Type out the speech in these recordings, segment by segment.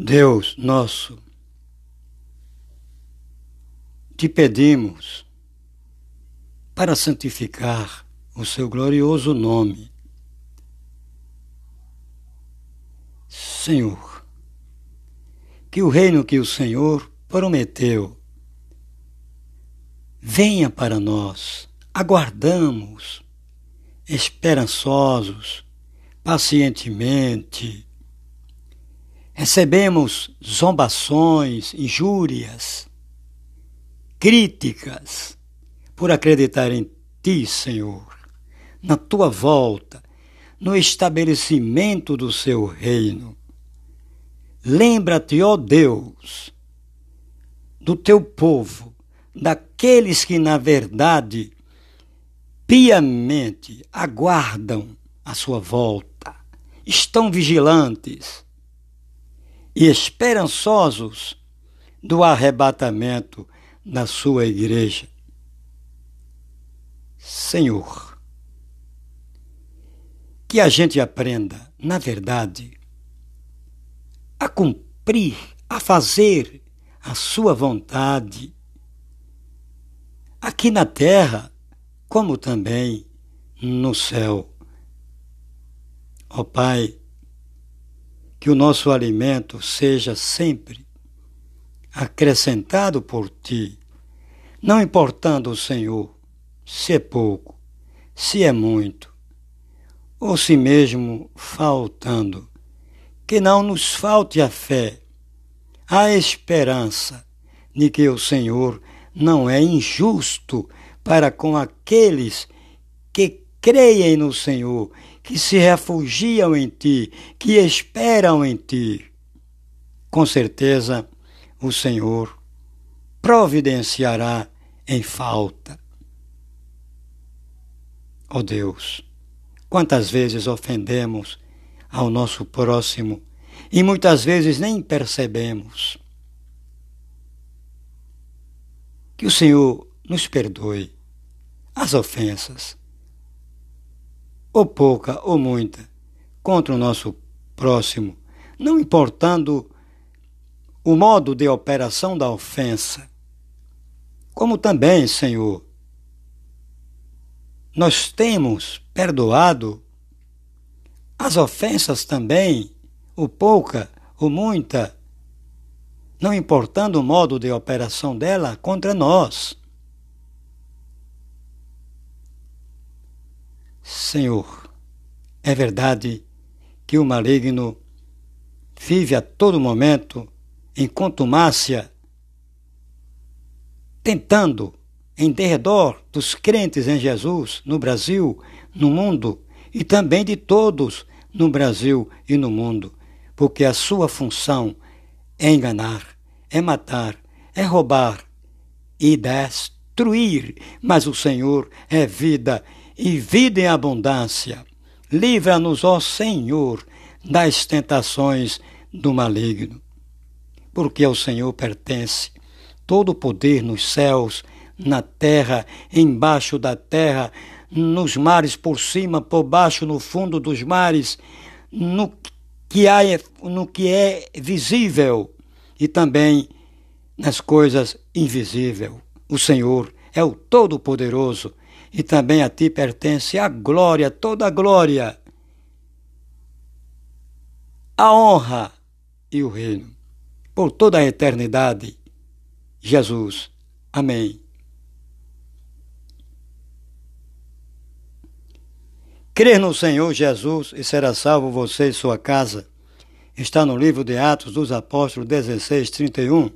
Deus nosso, te pedimos para santificar o seu glorioso nome. Senhor, que o reino que o Senhor prometeu venha para nós. Aguardamos, esperançosos, pacientemente. Recebemos zombações, injúrias, críticas por acreditar em Ti, Senhor, na Tua volta, no estabelecimento do Seu reino. Lembra-te, ó Deus, do Teu povo, daqueles que, na verdade, piamente aguardam a Sua volta, estão vigilantes e esperançosos do arrebatamento da Sua igreja. Senhor, que a gente aprenda, na verdade, a cumprir, a fazer a Sua vontade, aqui na terra, como também no céu. Ó Pai, que o nosso alimento seja sempre acrescentado por Ti, não importando, Senhor, se é pouco, se é muito, ou se mesmo faltando, que não nos falte a fé, a esperança de que o Senhor não é injusto para com aqueles que creem no Senhor, que se refugiam em Ti, que esperam em Ti. Com certeza, o Senhor providenciará em falta. Ó oh Deus, quantas vezes ofendemos ao nosso próximo e muitas vezes nem percebemos. Que o Senhor nos perdoe as ofensas, ou pouca ou muita, contra o nosso próximo, não importando o modo de operação da ofensa. Como também, Senhor, nós temos perdoado as ofensas também, o pouca ou muita, não importando o modo de operação dela contra nós. Senhor, é verdade que o maligno vive a todo momento em contumácia, tentando, em derredor dos crentes em Jesus, no Brasil, no mundo, e também de todos no Brasil e no mundo, porque a sua função é enganar, é matar, é roubar e destruir, mas o Senhor é vida e vida em abundância. Livra-nos, ó Senhor, das tentações do maligno. Porque ao Senhor pertence todo o poder nos céus, na terra, embaixo da terra, nos mares por cima, por baixo, no fundo dos mares, no que, há, no que é visível e também nas coisas invisíveis. O Senhor é o Todo-Poderoso e também a ti pertence a glória, toda a glória, a honra e o reino, por toda a eternidade. Jesus. Amém. Crer no Senhor Jesus e será salvo você e sua casa. Está no livro de Atos dos Apóstolos 16, 31.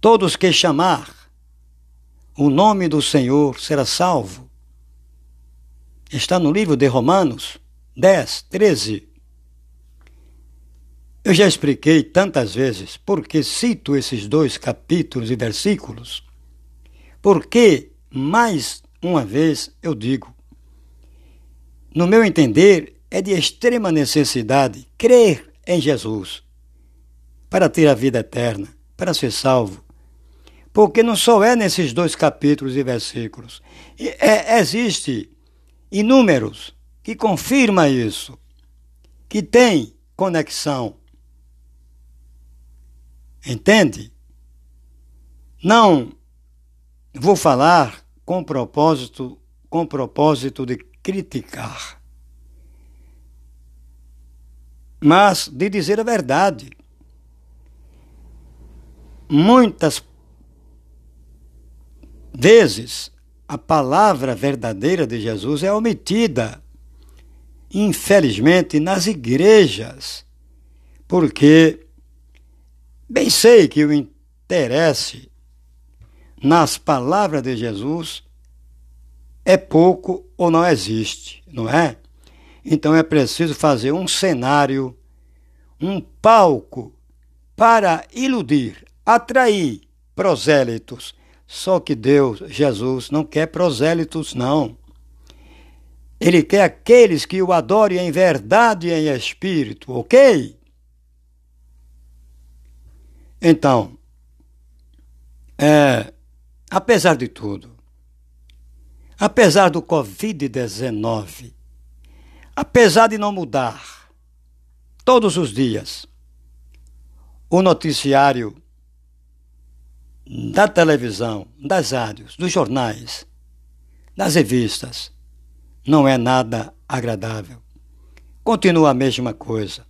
Todos que chamar o nome do Senhor será salvo. Está no livro de Romanos 10, 13. Eu já expliquei tantas vezes por que cito esses dois capítulos e versículos. Porque, mais uma vez, eu digo: no meu entender, é de extrema necessidade crer em Jesus para ter a vida eterna, para ser salvo porque não só é nesses dois capítulos e versículos. É, existe inúmeros que confirma isso, que tem conexão Entende? Não vou falar com propósito, com propósito de criticar, mas de dizer a verdade. Muitas vezes a palavra verdadeira de Jesus é omitida, infelizmente, nas igrejas, porque bem sei que o interesse nas palavras de Jesus é pouco ou não existe, não é? Então é preciso fazer um cenário, um palco para iludir, atrair prosélitos. Só que Deus, Jesus, não quer prosélitos, não. Ele quer aqueles que o adorem em verdade e em espírito, ok? Então, é, apesar de tudo, apesar do Covid-19, apesar de não mudar todos os dias o noticiário da televisão, das rádios, dos jornais, das revistas, não é nada agradável. Continua a mesma coisa.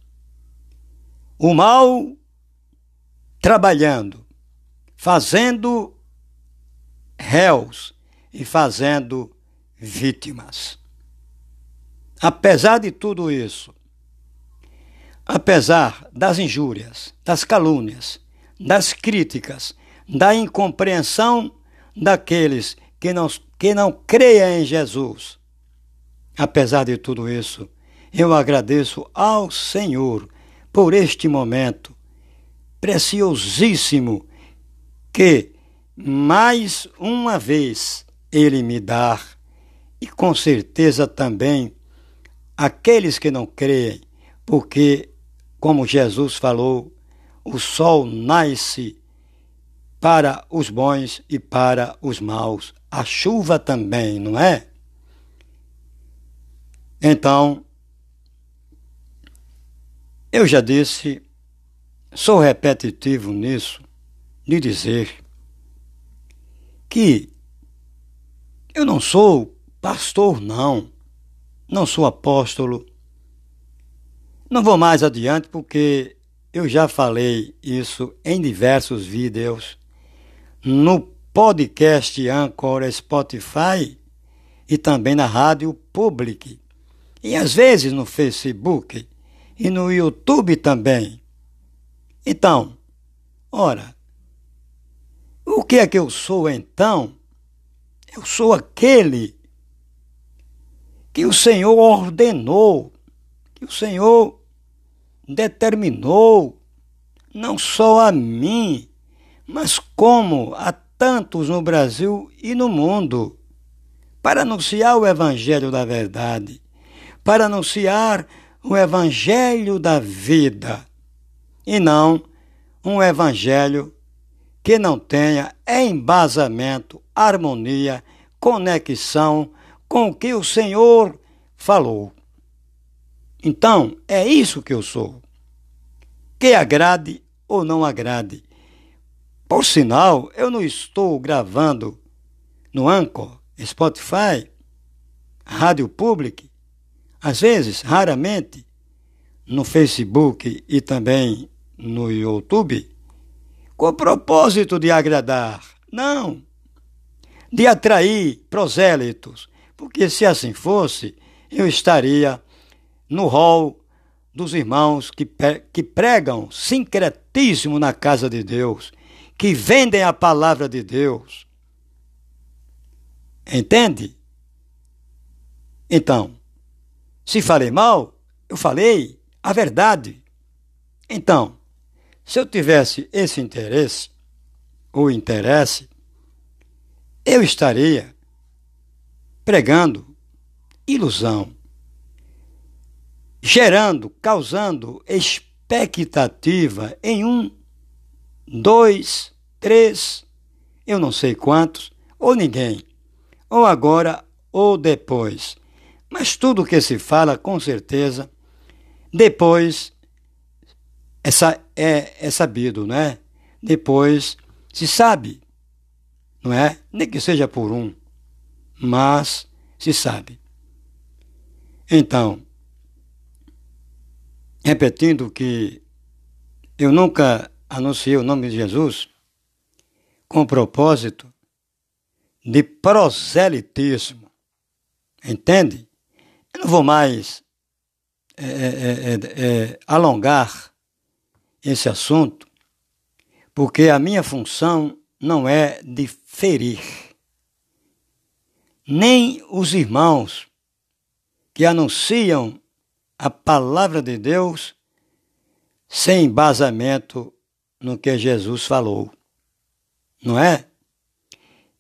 O mal trabalhando, fazendo réus e fazendo vítimas. Apesar de tudo isso, apesar das injúrias, das calúnias, das críticas, da incompreensão daqueles que não, que não creiam em Jesus. Apesar de tudo isso, eu agradeço ao Senhor por este momento preciosíssimo que mais uma vez Ele me dá, e com certeza também aqueles que não creem, porque, como Jesus falou, o sol nasce para os bons e para os maus. A chuva também, não é? Então, eu já disse, sou repetitivo nisso, de dizer que eu não sou pastor, não, não sou apóstolo. Não vou mais adiante porque eu já falei isso em diversos vídeos no podcast Anchor Spotify e também na Rádio Public. E às vezes no Facebook e no YouTube também. Então, ora, o que é que eu sou então? Eu sou aquele que o Senhor ordenou, que o Senhor determinou, não só a mim, mas como a tantos no Brasil e no mundo, para anunciar o Evangelho da verdade, para anunciar o Evangelho da vida, e não um Evangelho que não tenha embasamento, harmonia, conexão com o que o Senhor falou. Então, é isso que eu sou. Que agrade ou não agrade, por sinal, eu não estou gravando no Anchor, Spotify, Rádio Public, às vezes, raramente, no Facebook e também no YouTube, com o propósito de agradar. Não, de atrair prosélitos, porque se assim fosse, eu estaria no rol dos irmãos que, que pregam sincretíssimo na casa de Deus que vendem a palavra de Deus. Entende? Então, se falei mal, eu falei a verdade. Então, se eu tivesse esse interesse, ou interesse, eu estaria pregando ilusão, gerando, causando expectativa em um dois, três, eu não sei quantos, ou ninguém, ou agora ou depois. Mas tudo o que se fala, com certeza, depois é, é, é sabido, né? depois se sabe, não é? Nem que seja por um, mas se sabe. Então, repetindo que eu nunca anunciei o nome de Jesus com o propósito de proselitismo. Entende? Eu não vou mais é, é, é, é, alongar esse assunto, porque a minha função não é de ferir. Nem os irmãos que anunciam a palavra de Deus sem embasamento no que Jesus falou. Não é?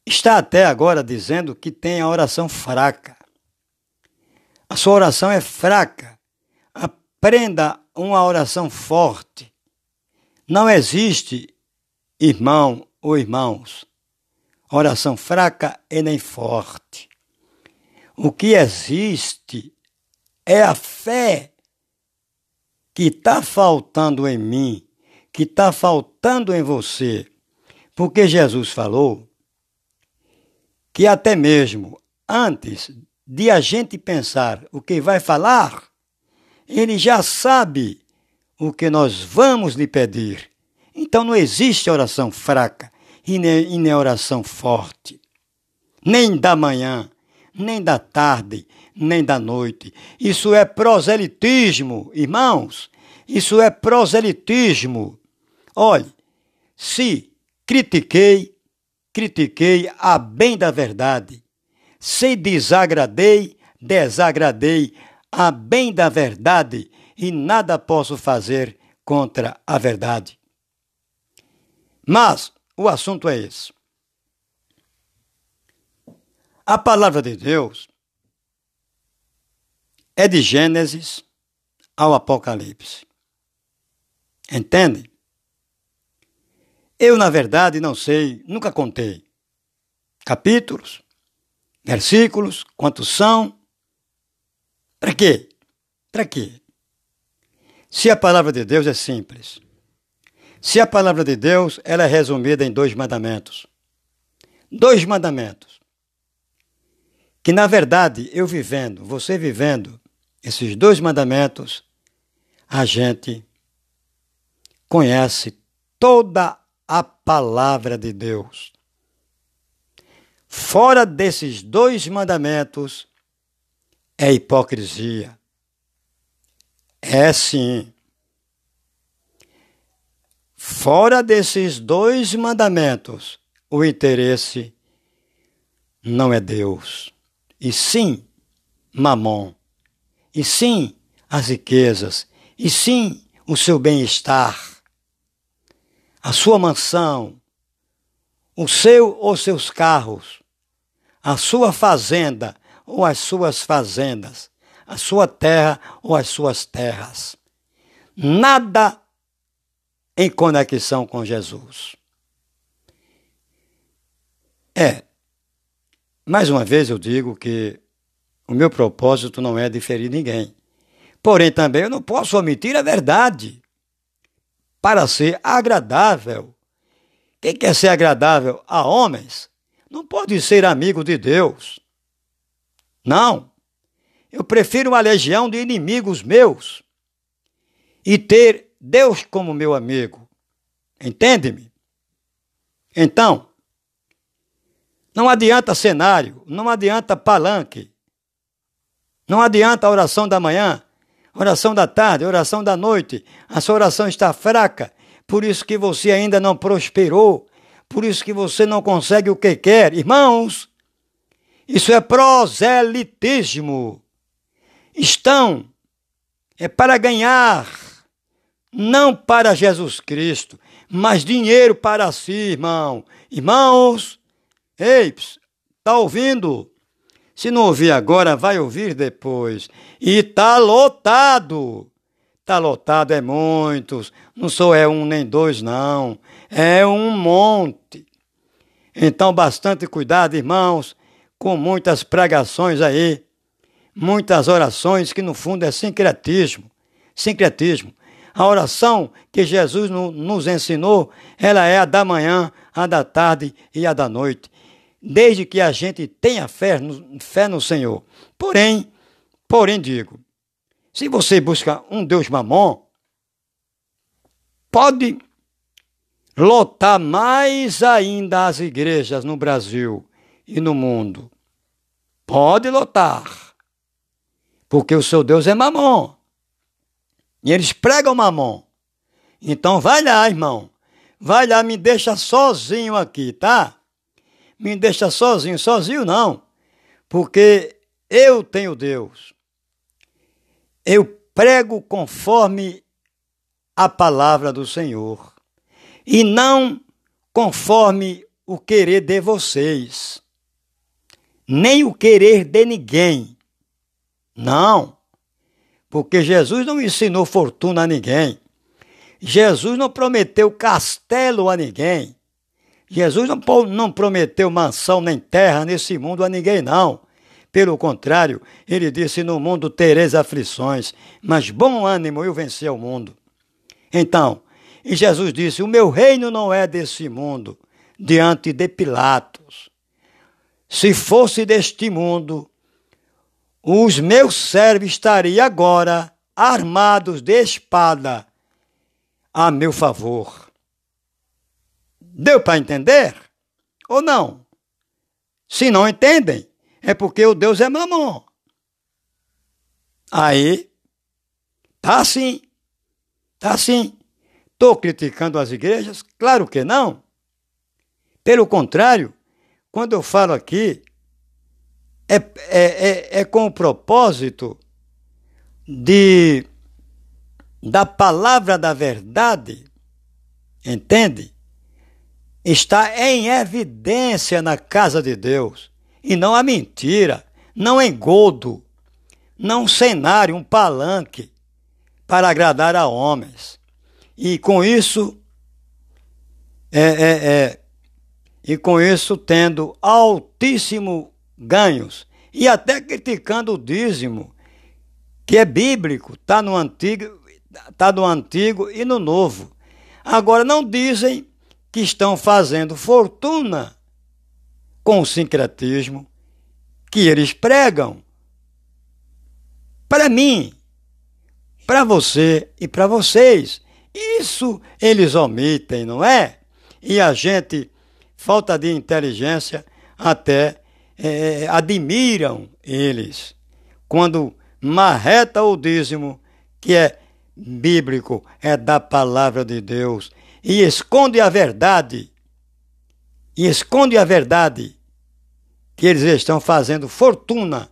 Está até agora dizendo que tem a oração fraca. A sua oração é fraca. Aprenda uma oração forte. Não existe irmão ou irmãos, oração fraca e nem forte. O que existe é a fé que está faltando em mim, que está faltando em você, porque Jesus falou que até mesmo antes de a gente pensar o que vai falar, ele já sabe o que nós vamos lhe pedir. Então não existe oração fraca e nem, oração forte, nem da manhã, nem da tarde, nem da noite. Isso é proselitismo, irmãos. Isso é proselitismo. Olhe, se critiquei, critiquei a bem da verdade. Se desagradei, desagradei a bem da verdade e nada posso fazer contra a verdade. Mas o assunto é esse. A palavra de Deus é de Gênesis ao Apocalipse. Entende? Eu, na verdade, não sei, nunca contei capítulos, versículos, quantos são. Para quê? Para quê? Se a palavra de Deus é simples, se a palavra de Deus ela é resumida em dois mandamentos. Dois mandamentos. Que na verdade, eu vivendo, você vivendo, esses dois mandamentos, a gente conhece toda a palavra de Deus. Fora desses dois mandamentos é hipocrisia. É sim. Fora desses dois mandamentos, o interesse não é Deus, e sim Mamon e sim as riquezas, e sim o seu bem-estar, a sua mansão, o seu ou seus carros, a sua fazenda ou as suas fazendas, a sua terra ou as suas terras. Nada em conexão com Jesus. É, mais uma vez eu digo que o meu propósito não é de ferir ninguém. Porém, também eu não posso omitir a verdade para ser agradável. Quem quer ser agradável a homens não pode ser amigo de Deus. Não. Eu prefiro uma legião de inimigos meus e ter Deus como meu amigo. Entende-me? Então, não adianta cenário, não adianta palanque, não adianta a oração da manhã, oração da tarde, oração da noite. A sua oração está fraca, por isso que você ainda não prosperou, por isso que você não consegue o que quer. Irmãos, isso é proselitismo. Estão é para ganhar, não para Jesus Cristo, mas dinheiro para si, irmão. Irmãos, ei, está ouvindo? Se não ouvir agora, vai ouvir depois. E tá lotado. Tá lotado é muitos. Não sou é um nem dois, não. É um monte. Então, bastante cuidado, irmãos, com muitas pregações aí, muitas orações que no fundo é sincretismo. Sincretismo. A oração que Jesus no, nos ensinou, ela é a da manhã, a da tarde e a da noite. Desde que a gente tenha fé no, fé no Senhor. Porém, porém digo, se você busca um Deus mamon, pode lotar mais ainda as igrejas no Brasil e no mundo. Pode lotar. Porque o seu Deus é mamon. E eles pregam mamon. Então vai lá, irmão. Vai lá, me deixa sozinho aqui, tá? Me deixa sozinho, sozinho não. Porque eu tenho Deus. Eu prego conforme a palavra do Senhor e não conforme o querer de vocês, nem o querer de ninguém. Não, porque Jesus não ensinou fortuna a ninguém. Jesus não prometeu castelo a ninguém. Jesus não, não prometeu mansão nem terra nesse mundo a ninguém, não. Pelo contrário, ele disse: No mundo tereis aflições, mas bom ânimo, eu venci o mundo. Então, e Jesus disse: O meu reino não é desse mundo, diante de Pilatos. Se fosse deste mundo, os meus servos estariam agora armados de espada a meu favor. Deu para entender? Ou não? Se não entendem, é porque o Deus é mamon. Aí, tá assim, tá assim. Estou criticando as igrejas? Claro que não. Pelo contrário, quando eu falo aqui, é, é, é, é com o propósito de da palavra da verdade, entende? Está em evidência na casa de Deus, e não a mentira, não engodo, não um cenário, um palanque para agradar a homens. E com isso, é, é, é, e com isso tendo altíssimo ganhos e até criticando o dízimo, que é bíblico, está no antigo, tá no antigo e no novo. Agora não dizem que estão fazendo fortuna com o sincretismo que eles pregam. Para mim, para você e para vocês. Isso eles omitem, não é? E a gente, falta de inteligência, até é, admiram eles. Quando marreta o dízimo, que é bíblico, é da palavra de Deus, e esconde a verdade, e esconde a verdade, que eles estão fazendo fortuna,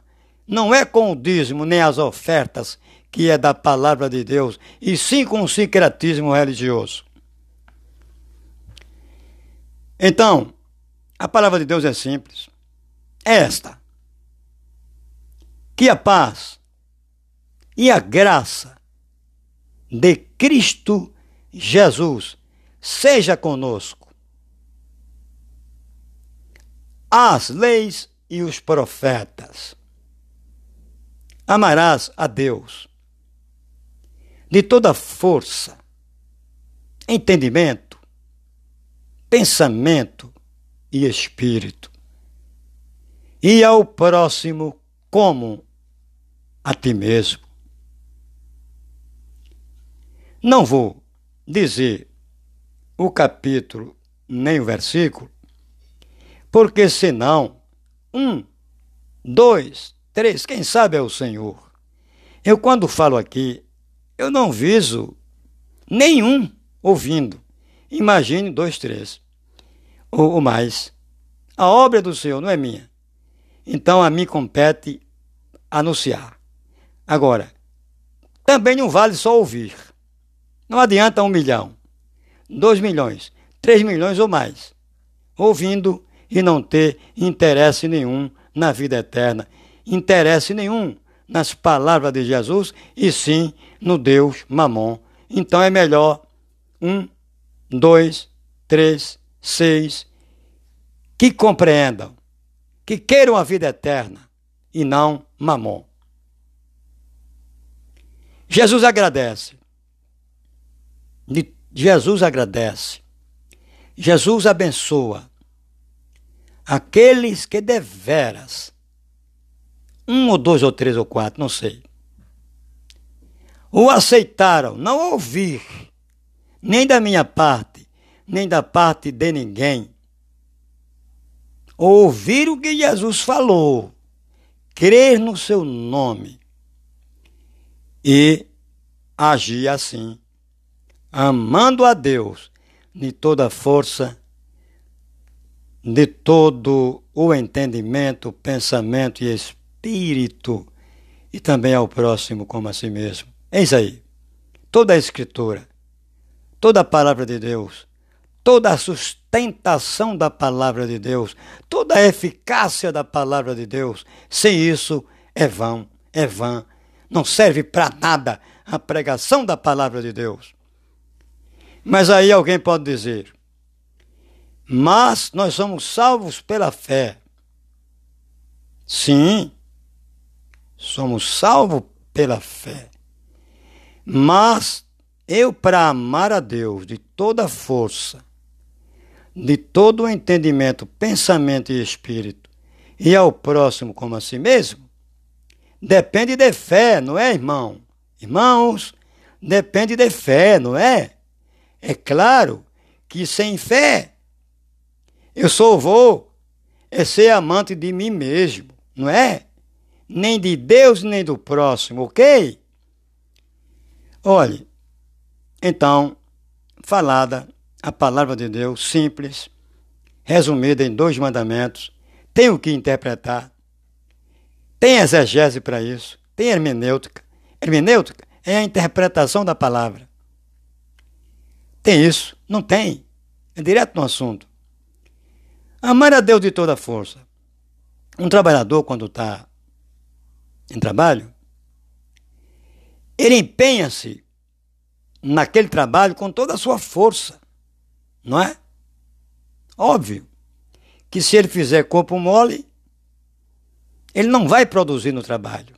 não é com o dízimo nem as ofertas que é da palavra de Deus, e sim com o sincretismo religioso. Então, a palavra de Deus é simples. É esta: que a paz e a graça de Cristo Jesus seja conosco. As leis e os profetas. Amarás a Deus de toda força, entendimento, pensamento e espírito, e ao próximo como a ti mesmo. Não vou dizer o capítulo nem o versículo, porque senão, um, dois, três, quem sabe é o Senhor. Eu, quando falo aqui, eu não viso nenhum ouvindo. Imagine dois, três ou, ou mais. A obra do Senhor não é minha. Então a mim compete anunciar. Agora, também não vale só ouvir. Não adianta um milhão, dois milhões, três milhões ou mais, ouvindo e não ter interesse nenhum na vida eterna, interesse nenhum nas palavras de Jesus e sim no Deus Mamon. Então é melhor um, dois, três, seis, que compreendam, que queiram a vida eterna e não Mamon. Jesus agradece Jesus agradece. Jesus abençoa. Aqueles que deveras, um ou dois ou três ou quatro, não sei, o aceitaram, não ouvir, nem da minha parte, nem da parte de ninguém, ouvir o que Jesus falou, crer no seu nome e agir assim, amando a Deus de toda força de todo o entendimento, pensamento e espírito, e também ao próximo como a si mesmo. Eis aí, toda a Escritura, toda a palavra de Deus, toda a sustentação da palavra de Deus, toda a eficácia da palavra de Deus, sem isso é vão, é vã, não serve para nada a pregação da palavra de Deus. Mas aí alguém pode dizer, mas nós somos salvos pela fé. Sim, somos salvos pela fé. Mas eu, para amar a Deus de toda força, de todo o entendimento, pensamento e espírito, e ao próximo como a si mesmo, depende de fé, não é, irmão? Irmãos, depende de fé, não é? É claro que sem fé eu sou vou é ser amante de mim mesmo, não é? Nem de Deus, nem do próximo, ok? Olhe, então, falada a palavra de Deus, simples, resumida em dois mandamentos, tenho que interpretar, tem exegese para isso, tem hermenêutica. Hermenêutica é a interpretação da palavra. Tem isso? Não tem. É direto no assunto. Amar a Deus de toda força. Um trabalhador, quando está em trabalho, ele empenha-se naquele trabalho com toda a sua força, não é? Óbvio que se ele fizer corpo mole, ele não vai produzir no trabalho,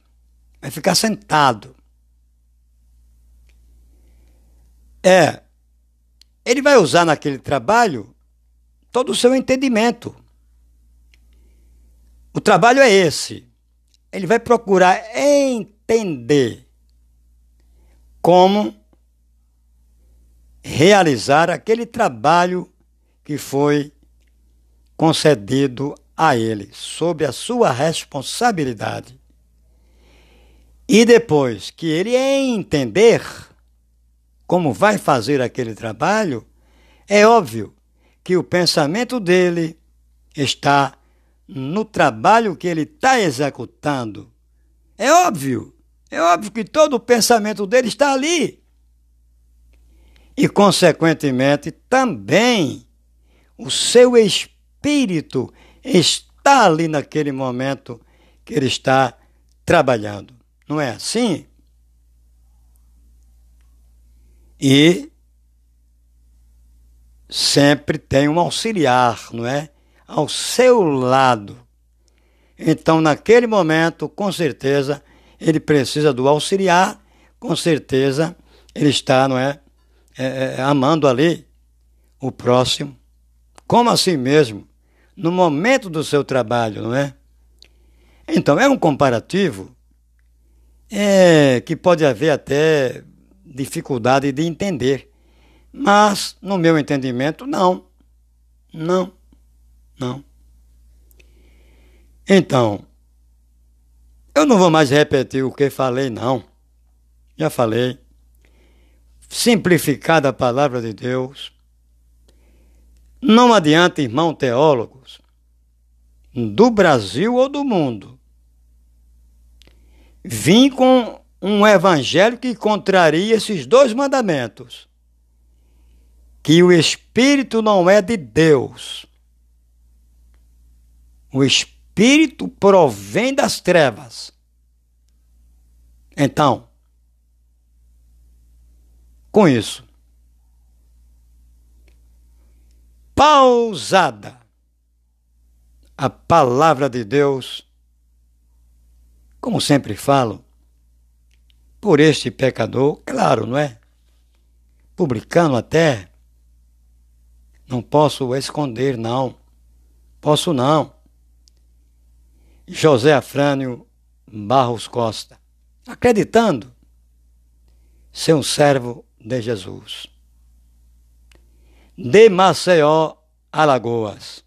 vai ficar sentado. É, ele vai usar naquele trabalho todo o seu entendimento. O trabalho é esse. Ele vai procurar entender como realizar aquele trabalho que foi concedido a ele, sob a sua responsabilidade. E depois que ele entender como vai fazer aquele trabalho, é óbvio que o pensamento dele está no trabalho que ele está executando. É óbvio, é óbvio que todo o pensamento dele está ali. E, consequentemente, também o seu espírito está ali naquele momento que ele está trabalhando. Não é assim? E sempre tem um auxiliar, não é? Ao seu lado. Então, naquele momento, com certeza, ele precisa do auxiliar, com certeza, ele está, não é? é, é amando ali o próximo, como assim mesmo, no momento do seu trabalho, não é? Então, é um comparativo é, que pode haver até dificuldade de entender. Mas, no meu entendimento, não. Não. Não. Então, eu não vou mais repetir o que falei, não. Já falei. Simplificada a palavra de Deus. Não adianta, irmão teólogos, do Brasil ou do mundo, vim com um evangelho que contraria esses dois mandamentos que o Espírito não é de Deus. O Espírito provém das trevas. Então, com isso, pausada a palavra de Deus, como sempre falo, por este pecador, claro, não é? publicano até. Não posso esconder, não. Posso não. José Afrânio Barros Costa, acreditando ser um servo de Jesus. De Maceió, Alagoas.